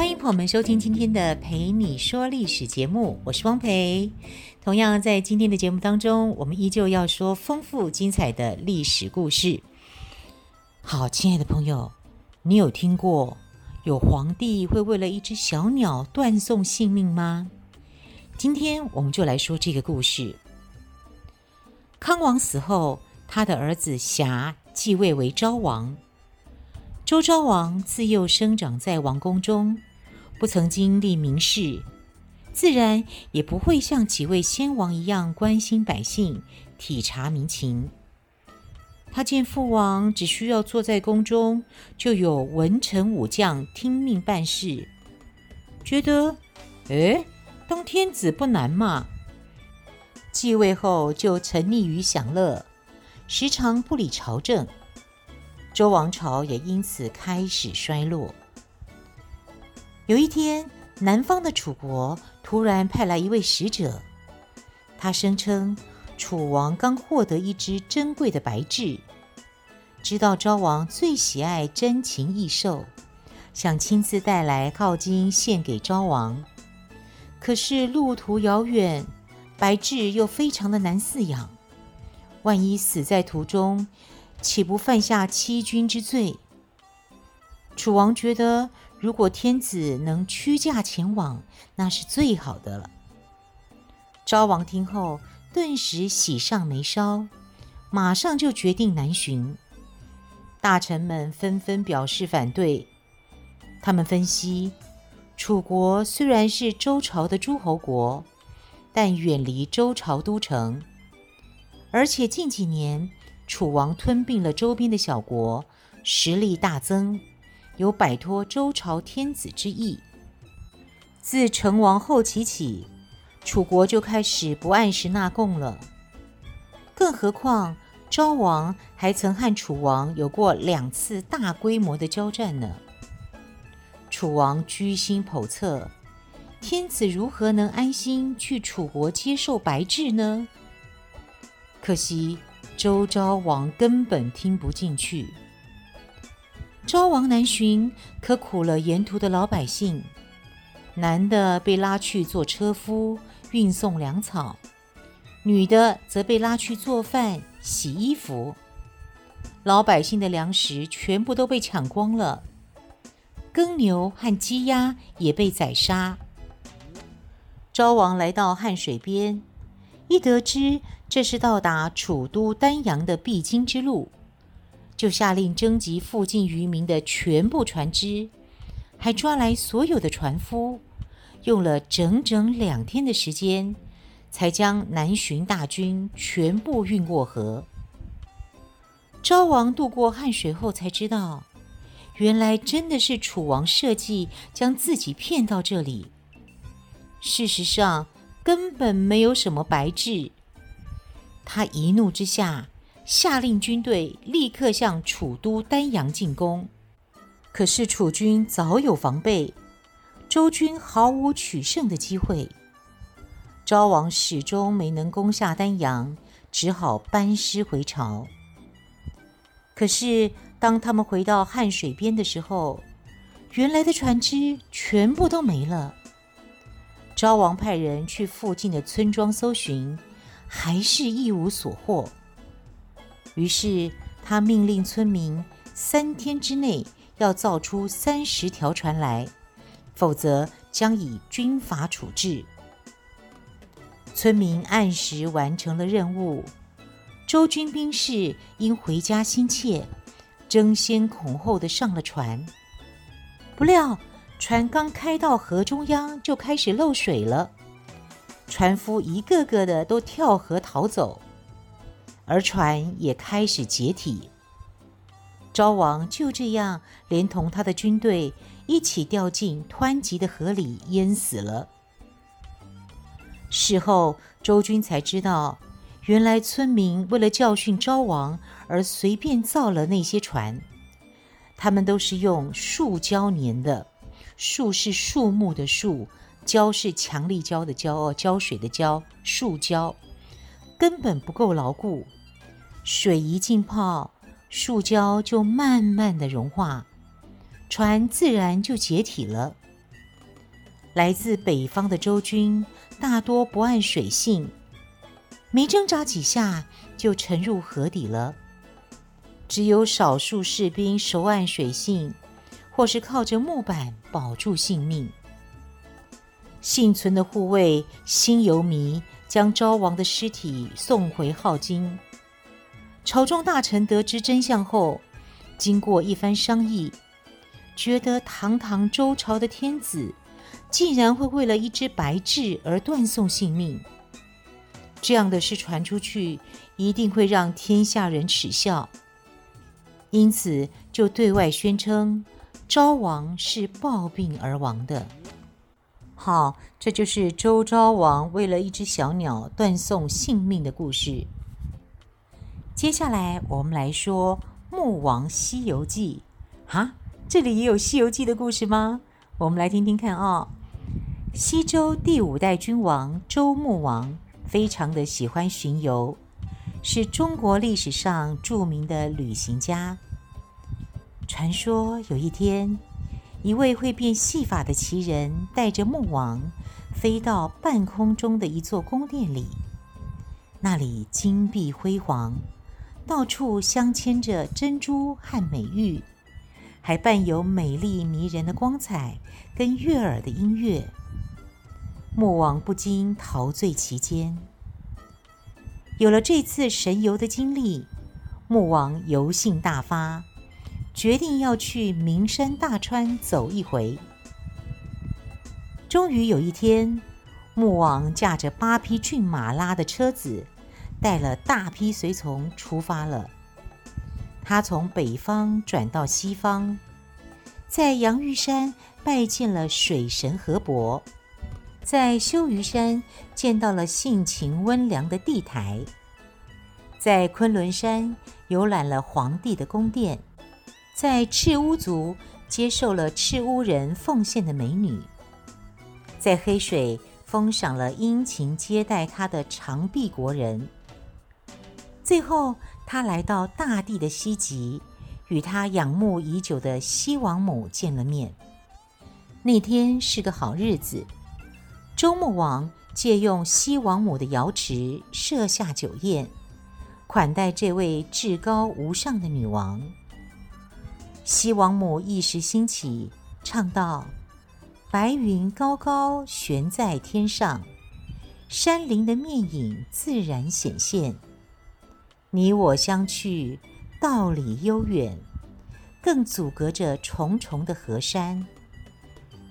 欢迎朋友们收听今天的《陪你说历史》节目，我是汪培。同样在今天的节目当中，我们依旧要说丰富精彩的历史故事。好，亲爱的朋友，你有听过有皇帝会为了一只小鸟断送性命吗？今天我们就来说这个故事。康王死后，他的儿子霞继位为昭王。周昭王自幼生长在王宫中，不曾经历民事，自然也不会像几位先王一样关心百姓、体察民情。他见父王只需要坐在宫中，就有文臣武将听命办事，觉得，哎。当天子不难嘛。继位后就沉溺于享乐，时常不理朝政，周王朝也因此开始衰落。有一天，南方的楚国突然派来一位使者，他声称楚王刚获得一只珍贵的白雉，知道昭王最喜爱珍禽异兽，想亲自带来镐京献给昭王。可是路途遥远，白雉又非常的难饲养，万一死在途中，岂不犯下欺君之罪？楚王觉得，如果天子能驱驾前往，那是最好的了。昭王听后，顿时喜上眉梢，马上就决定南巡。大臣们纷纷表示反对，他们分析。楚国虽然是周朝的诸侯国，但远离周朝都城，而且近几年楚王吞并了周边的小国，实力大增，有摆脱周朝天子之意。自成王后期起，楚国就开始不按时纳贡了。更何况昭王还曾和楚王有过两次大规模的交战呢。楚王居心叵测，天子如何能安心去楚国接受白质呢？可惜周昭王根本听不进去。昭王南巡，可苦了沿途的老百姓。男的被拉去做车夫，运送粮草；女的则被拉去做饭、洗衣服。老百姓的粮食全部都被抢光了。耕牛和鸡鸭也被宰杀。昭王来到汉水边，一得知这是到达楚都丹阳的必经之路，就下令征集附近渔民的全部船只，还抓来所有的船夫，用了整整两天的时间，才将南巡大军全部运过河。昭王渡过汉水后，才知道。原来真的是楚王设计将自己骗到这里。事实上根本没有什么白雉。他一怒之下，下令军队立刻向楚都丹阳进攻。可是楚军早有防备，周军毫无取胜的机会。昭王始终没能攻下丹阳，只好班师回朝。可是。当他们回到汉水边的时候，原来的船只全部都没了。昭王派人去附近的村庄搜寻，还是一无所获。于是他命令村民三天之内要造出三十条船来，否则将以军法处置。村民按时完成了任务，周军兵士因回家心切。争先恐后的上了船，不料船刚开到河中央，就开始漏水了。船夫一个个的都跳河逃走，而船也开始解体。昭王就这样连同他的军队一起掉进湍急的河里，淹死了。事后，周军才知道，原来村民为了教训昭王而随便造了那些船，他们都是用树胶粘的。树是树木的树，胶是强力胶的胶哦，胶水的胶，树胶根本不够牢固。水一浸泡，树胶就慢慢的融化，船自然就解体了。来自北方的周军大多不谙水性。没挣扎几下就沉入河底了。只有少数士兵熟谙水性，或是靠着木板保住性命。幸存的护卫辛由弥将昭王的尸体送回镐京。朝中大臣得知真相后，经过一番商议，觉得堂堂周朝的天子，竟然会为了一只白雉而断送性命。这样的事传出去，一定会让天下人耻笑，因此就对外宣称昭王是暴病而亡的。好，这就是周昭王为了一只小鸟断送性命的故事。接下来我们来说《穆王西游记》啊，这里也有《西游记》的故事吗？我们来听听看啊、哦。西周第五代君王周穆王。非常的喜欢巡游，是中国历史上著名的旅行家。传说有一天，一位会变戏法的奇人带着穆王飞到半空中的一座宫殿里，那里金碧辉煌，到处镶嵌着珍珠和美玉，还伴有美丽迷人的光彩跟悦耳的音乐。穆王不禁陶醉其间。有了这次神游的经历，穆王游兴大发，决定要去名山大川走一回。终于有一天，穆王驾着八匹骏马拉的车子，带了大批随从出发了。他从北方转到西方，在阳玉山拜见了水神河伯。在羞于山见到了性情温良的地台，在昆仑山游览了皇帝的宫殿，在赤乌族接受了赤乌人奉献的美女，在黑水封赏了殷勤接待他的长臂国人。最后，他来到大地的西极，与他仰慕已久的西王母见了面。那天是个好日子。周穆王借用西王母的瑶池设下酒宴，款待这位至高无上的女王。西王母一时兴起，唱道：“白云高高悬在天上，山林的面影自然显现。你我相去，道理悠远，更阻隔着重重的河山。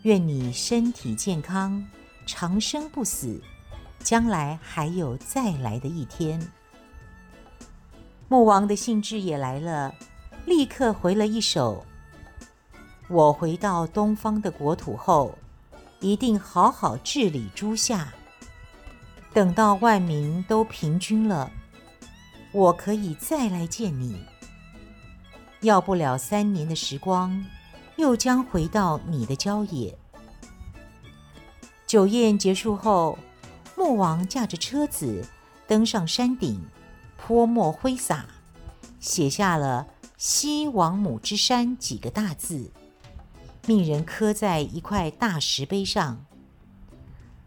愿你身体健康。”长生不死，将来还有再来的一天。穆王的兴致也来了，立刻回了一首：“我回到东方的国土后，一定好好治理诸夏。等到万民都平均了，我可以再来见你。要不了三年的时光，又将回到你的郊野。”酒宴结束后，穆王驾着车子登上山顶，泼墨挥洒，写下了“西王母之山”几个大字，命人刻在一块大石碑上。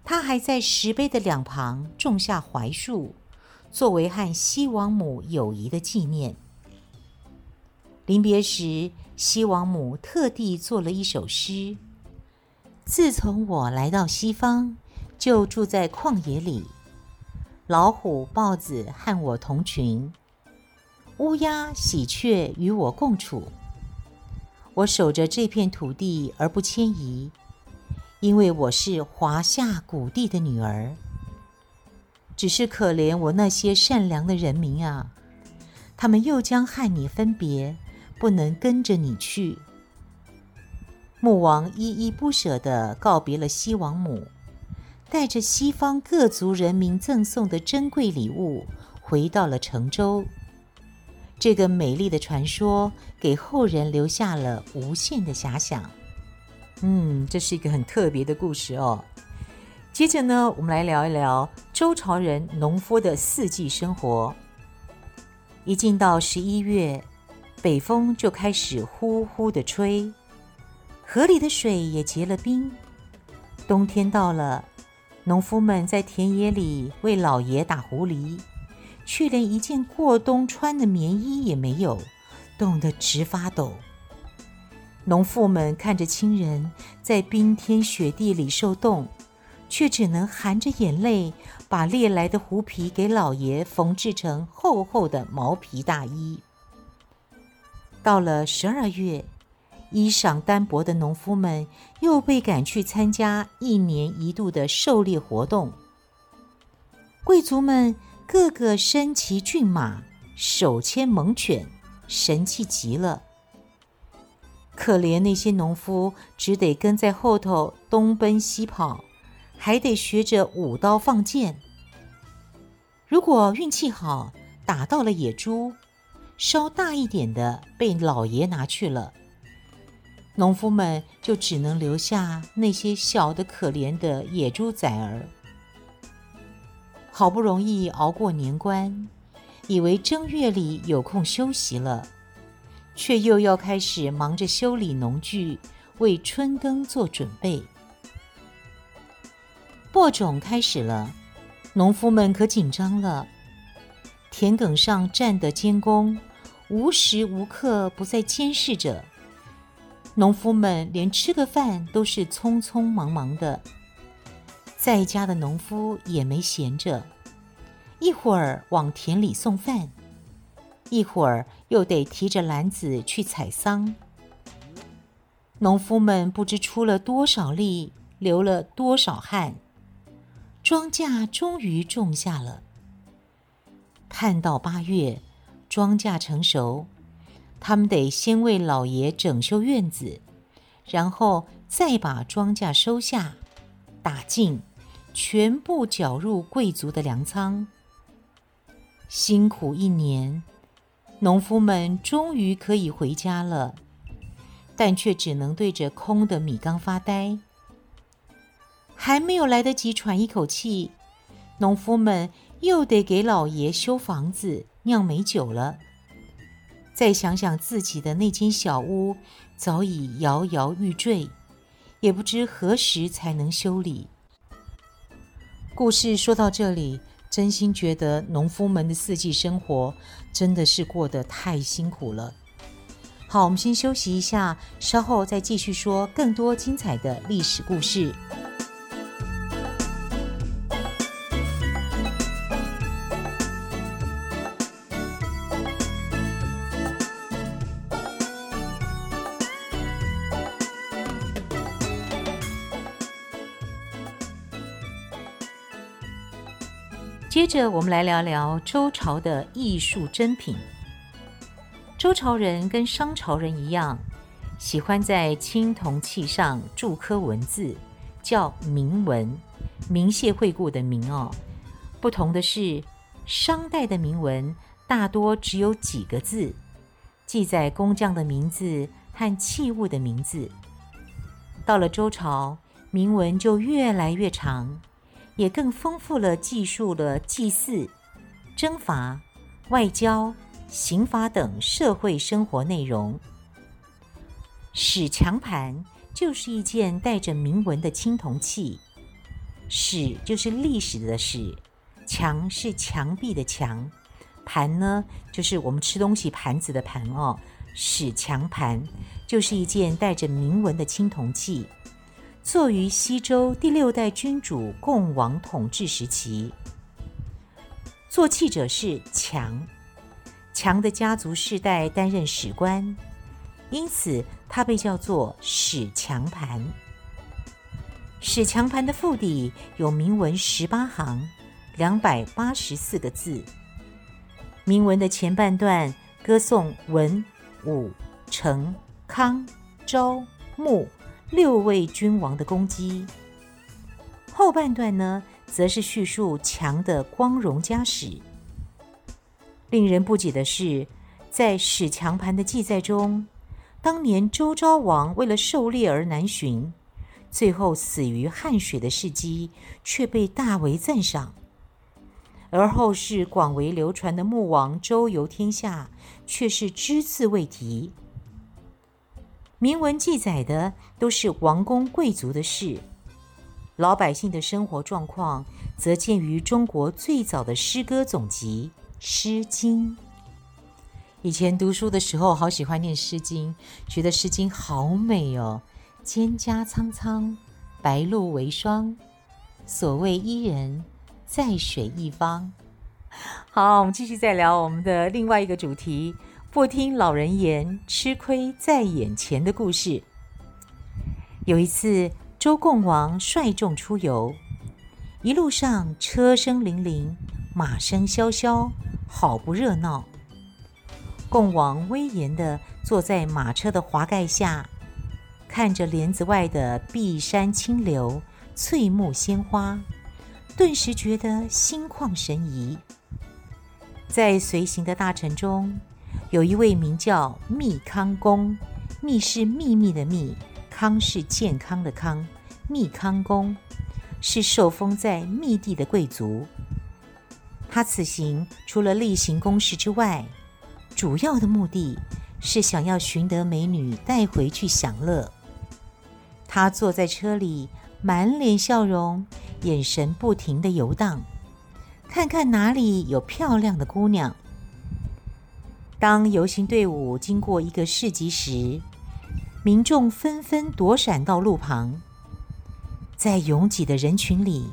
他还在石碑的两旁种下槐树，作为和西王母友谊的纪念。临别时，西王母特地作了一首诗。自从我来到西方，就住在旷野里，老虎、豹子和我同群，乌鸦、喜鹊与我共处。我守着这片土地而不迁移，因为我是华夏古帝的女儿。只是可怜我那些善良的人民啊，他们又将和你分别，不能跟着你去。穆王依依不舍地告别了西王母，带着西方各族人民赠送的珍贵礼物，回到了成州。这个美丽的传说给后人留下了无限的遐想。嗯，这是一个很特别的故事哦。接着呢，我们来聊一聊周朝人农夫的四季生活。一进到十一月，北风就开始呼呼地吹，河里的水也结了冰。冬天到了，农夫们在田野里为老爷打狐狸。却连一件过冬穿的棉衣也没有，冻得直发抖。农妇们看着亲人在冰天雪地里受冻，却只能含着眼泪把猎来的狐皮给老爷缝制成厚厚的毛皮大衣。到了十二月，衣裳单薄的农夫们又被赶去参加一年一度的狩猎活动。贵族们。个个身骑骏马，手牵猛犬，神气极了。可怜那些农夫，只得跟在后头东奔西跑，还得学着舞刀放箭。如果运气好，打到了野猪，稍大一点的被老爷拿去了，农夫们就只能留下那些小的可怜的野猪崽儿。好不容易熬过年关，以为正月里有空休息了，却又要开始忙着修理农具，为春耕做准备。播种开始了，农夫们可紧张了。田埂上站的监工，无时无刻不在监视着。农夫们连吃个饭都是匆匆忙忙的。在家的农夫也没闲着，一会儿往田里送饭，一会儿又得提着篮子去采桑。农夫们不知出了多少力，流了多少汗，庄稼终于种下了。盼到八月，庄稼成熟，他们得先为老爷整修院子，然后再把庄稼收下，打净。全部缴入贵族的粮仓。辛苦一年，农夫们终于可以回家了，但却只能对着空的米缸发呆。还没有来得及喘一口气，农夫们又得给老爷修房子、酿美酒了。再想想自己的那间小屋，早已摇摇欲坠，也不知何时才能修理。故事说到这里，真心觉得农夫们的四季生活真的是过得太辛苦了。好，我们先休息一下，稍后再继续说更多精彩的历史故事。接着，我们来聊聊周朝的艺术珍品。周朝人跟商朝人一样，喜欢在青铜器上铸刻文字，叫铭文，铭谢惠顾的铭哦。不同的是，商代的铭文大多只有几个字，记载工匠的名字和器物的名字。到了周朝，铭文就越来越长。也更丰富了，记述了祭祀、征伐、外交、刑罚等社会生活内容。史墙盘就是一件带着铭文的青铜器，史就是历史的史，墙是墙壁的墙，盘呢就是我们吃东西盘子的盘哦。史墙盘就是一件带着铭文的青铜器。作于西周第六代君主共王统治时期，做器者是强，强的家族世代担任史官，因此他被叫做史强盘。史强盘的腹底有铭文十八行，两百八十四个字。铭文的前半段歌颂文、武、成、康、昭、穆。六位君王的攻击，后半段呢，则是叙述强的光荣家史。令人不解的是，在史强盘的记载中，当年周昭王为了狩猎而南巡，最后死于汉水的事迹却被大为赞赏。而后世广为流传的穆王周游天下，却是只字未提。铭文记载的都是王公贵族的事，老百姓的生活状况则见于中国最早的诗歌总集《诗经》。以前读书的时候，好喜欢念《诗经》，觉得《诗经》好美哦，“蒹葭苍苍，白露为霜，所谓伊人，”在水一方。好，我们继续再聊我们的另外一个主题：不听老人言，吃亏在眼前的故事。有一次，周共王率众出游，一路上车声铃铃，马声萧萧，好不热闹。共王威严地坐在马车的华盖下，看着帘子外的碧山清流、翠木鲜花。顿时觉得心旷神怡。在随行的大臣中，有一位名叫密康公，密是秘密的密，康是健康的康。密康公是受封在密地的贵族。他此行除了例行公事之外，主要的目的是想要寻得美女带回去享乐。他坐在车里，满脸笑容。眼神不停地游荡，看看哪里有漂亮的姑娘。当游行队伍经过一个市集时，民众纷纷躲闪到路旁。在拥挤的人群里，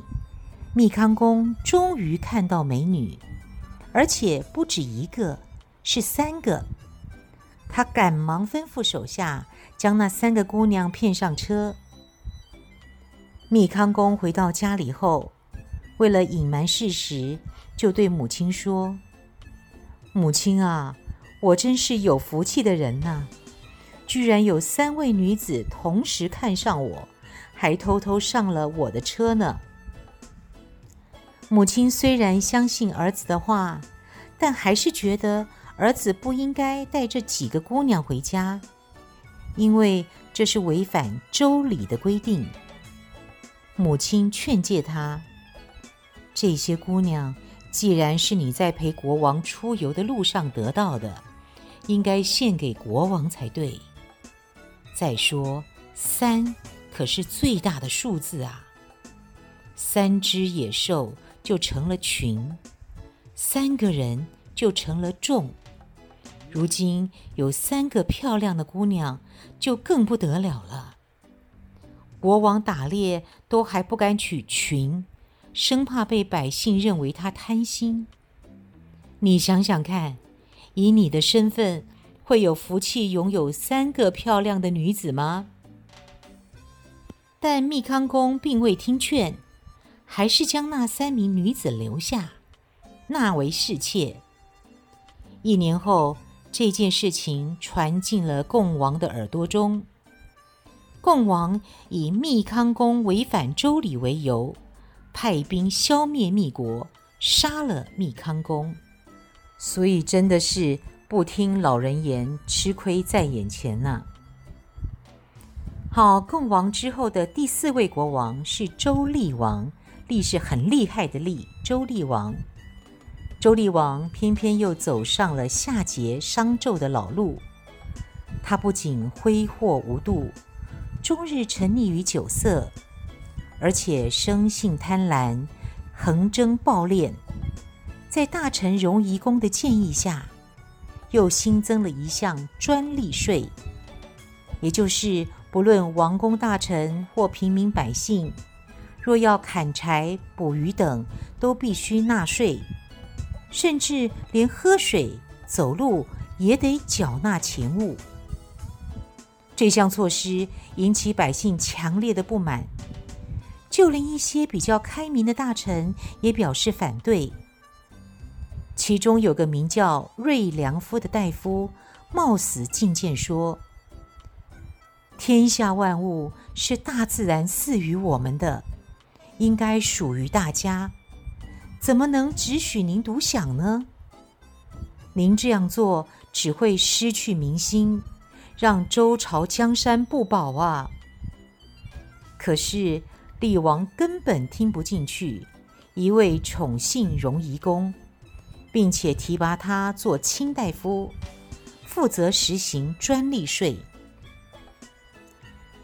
密康公终于看到美女，而且不止一个，是三个。他赶忙吩咐手下将那三个姑娘骗上车。密康公回到家里后，为了隐瞒事实，就对母亲说：“母亲啊，我真是有福气的人呐！居然有三位女子同时看上我，还偷偷上了我的车呢。”母亲虽然相信儿子的话，但还是觉得儿子不应该带这几个姑娘回家，因为这是违反周礼的规定。母亲劝诫他：“这些姑娘既然是你在陪国王出游的路上得到的，应该献给国王才对。再说，三可是最大的数字啊！三只野兽就成了群，三个人就成了众。如今有三个漂亮的姑娘，就更不得了了。”国王打猎都还不敢取群，生怕被百姓认为他贪心。你想想看，以你的身份，会有福气拥有三个漂亮的女子吗？但密康公并未听劝，还是将那三名女子留下，纳为侍妾。一年后，这件事情传进了共王的耳朵中。共王以密康公违反周礼为由，派兵消灭密国，杀了密康公。所以真的是不听老人言，吃亏在眼前呐、好，共王之后的第四位国王是周厉王，厉是很厉害的厉。周厉王，周厉王偏偏又走上了夏桀、商纣的老路，他不仅挥霍无度。终日沉溺于酒色，而且生性贪婪，横征暴敛。在大臣荣夷公的建议下，又新增了一项专利税，也就是不论王公大臣或平民百姓，若要砍柴、捕鱼等，都必须纳税，甚至连喝水、走路也得缴纳钱物。这项措施引起百姓强烈的不满，就连一些比较开明的大臣也表示反对。其中有个名叫锐良夫的大夫，冒死进谏说：“天下万物是大自然赐予我们的，应该属于大家，怎么能只许您独享呢？”您这样做只会失去民心，让周朝江山不保啊！”可是厉王根本听不进去，一味宠幸荣夷公，并且提拔他做卿大夫，负责实行专利税。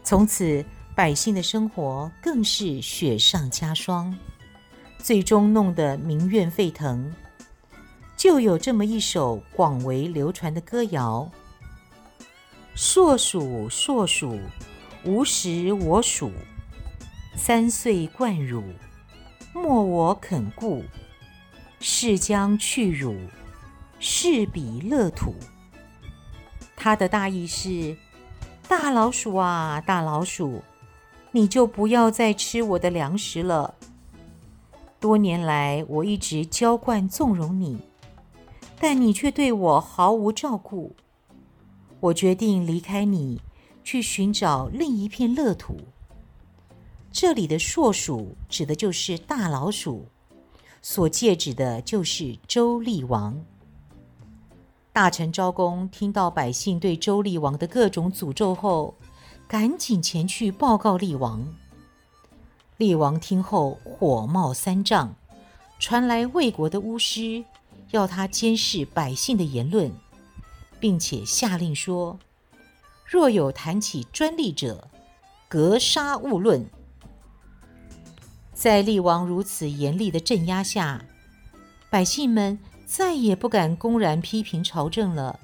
从此，百姓的生活更是雪上加霜，最终弄得民怨沸腾。就有这么一首广为流传的歌谣：“硕鼠，硕鼠，无食我黍。三岁贯汝，莫我肯顾。是将去汝，是彼乐土。”它的大意是。大老鼠啊，大老鼠，你就不要再吃我的粮食了。多年来，我一直娇惯纵容你，但你却对我毫无照顾。我决定离开你，去寻找另一片乐土。这里的“硕鼠”指的就是大老鼠，所借指的就是周厉王。大臣昭公听到百姓对周厉王的各种诅咒后，赶紧前去报告厉王。厉王听后火冒三丈，传来魏国的巫师，要他监视百姓的言论，并且下令说：若有谈起专利者，格杀勿论。在厉王如此严厉的镇压下，百姓们。再也不敢公然批评朝政了。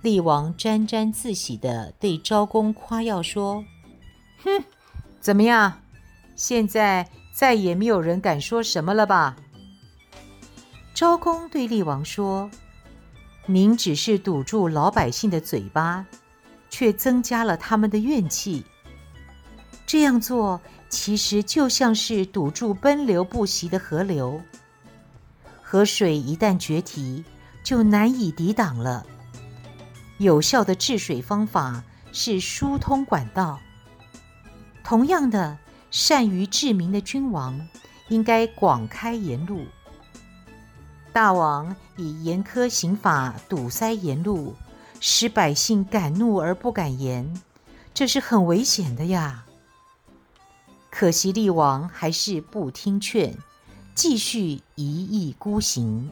厉王沾沾自喜地对昭公夸耀说：“哼，怎么样？现在再也没有人敢说什么了吧？”昭公对厉王说：“您只是堵住老百姓的嘴巴，却增加了他们的怨气。这样做其实就像是堵住奔流不息的河流。”河水一旦决堤，就难以抵挡了。有效的治水方法是疏通管道。同样的，善于治民的君王应该广开言路。大王以严苛刑法堵塞言路，使百姓敢怒而不敢言，这是很危险的呀。可惜厉王还是不听劝。继续一意孤行，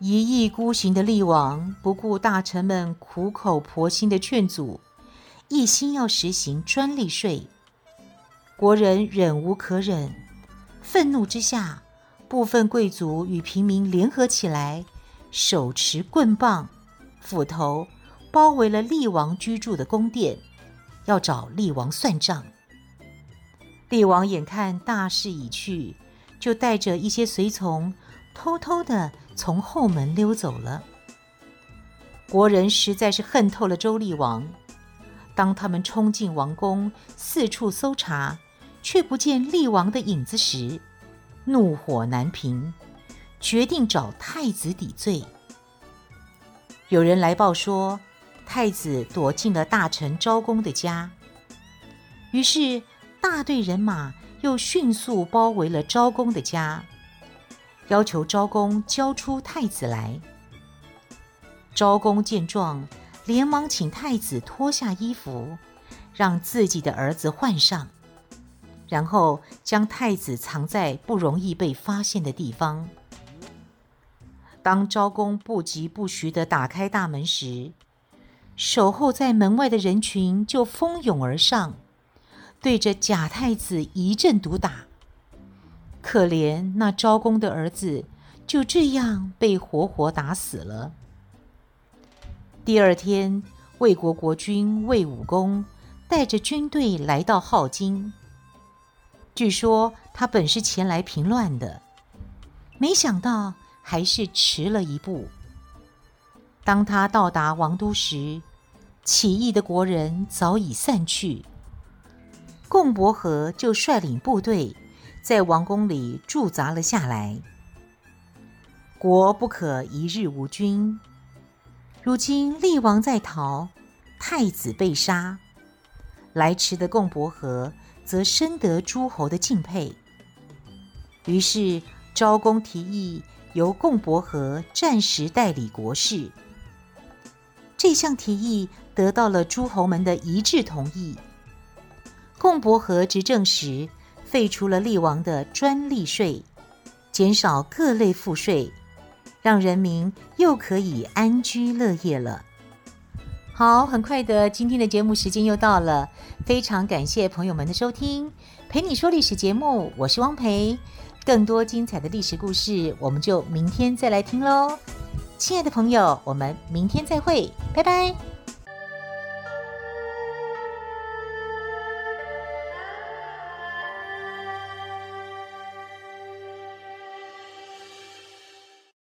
一意孤行的厉王不顾大臣们苦口婆心的劝阻，一心要实行专利税。国人忍无可忍，愤怒之下，部分贵族与平民联合起来，手持棍棒、斧头，包围了厉王居住的宫殿，要找厉王算账。厉王眼看大势已去。就带着一些随从，偷偷地从后门溜走了。国人实在是恨透了周厉王。当他们冲进王宫，四处搜查，却不见厉王的影子时，怒火难平，决定找太子抵罪。有人来报说，太子躲进了大臣昭公的家。于是，大队人马。又迅速包围了昭公的家，要求昭公交出太子来。昭公见状，连忙请太子脱下衣服，让自己的儿子换上，然后将太子藏在不容易被发现的地方。当昭公不疾不徐地打开大门时，守候在门外的人群就蜂拥而上。对着假太子一阵毒打，可怜那昭公的儿子就这样被活活打死了。第二天，魏国国君魏武公带着军队来到镐京。据说他本是前来平乱的，没想到还是迟了一步。当他到达王都时，起义的国人早已散去。贡伯和就率领部队在王宫里驻扎了下来。国不可一日无君。如今厉王在逃，太子被杀，来迟的贡伯和则深得诸侯的敬佩。于是昭公提议由贡伯和暂时代理国事。这项提议得到了诸侯们的一致同意。贡伯和执政时，废除了厉王的专利税，减少各类赋税，让人民又可以安居乐业了。好，很快的，今天的节目时间又到了，非常感谢朋友们的收听。陪你说历史节目，我是汪培。更多精彩的历史故事，我们就明天再来听喽。亲爱的朋友，我们明天再会，拜拜。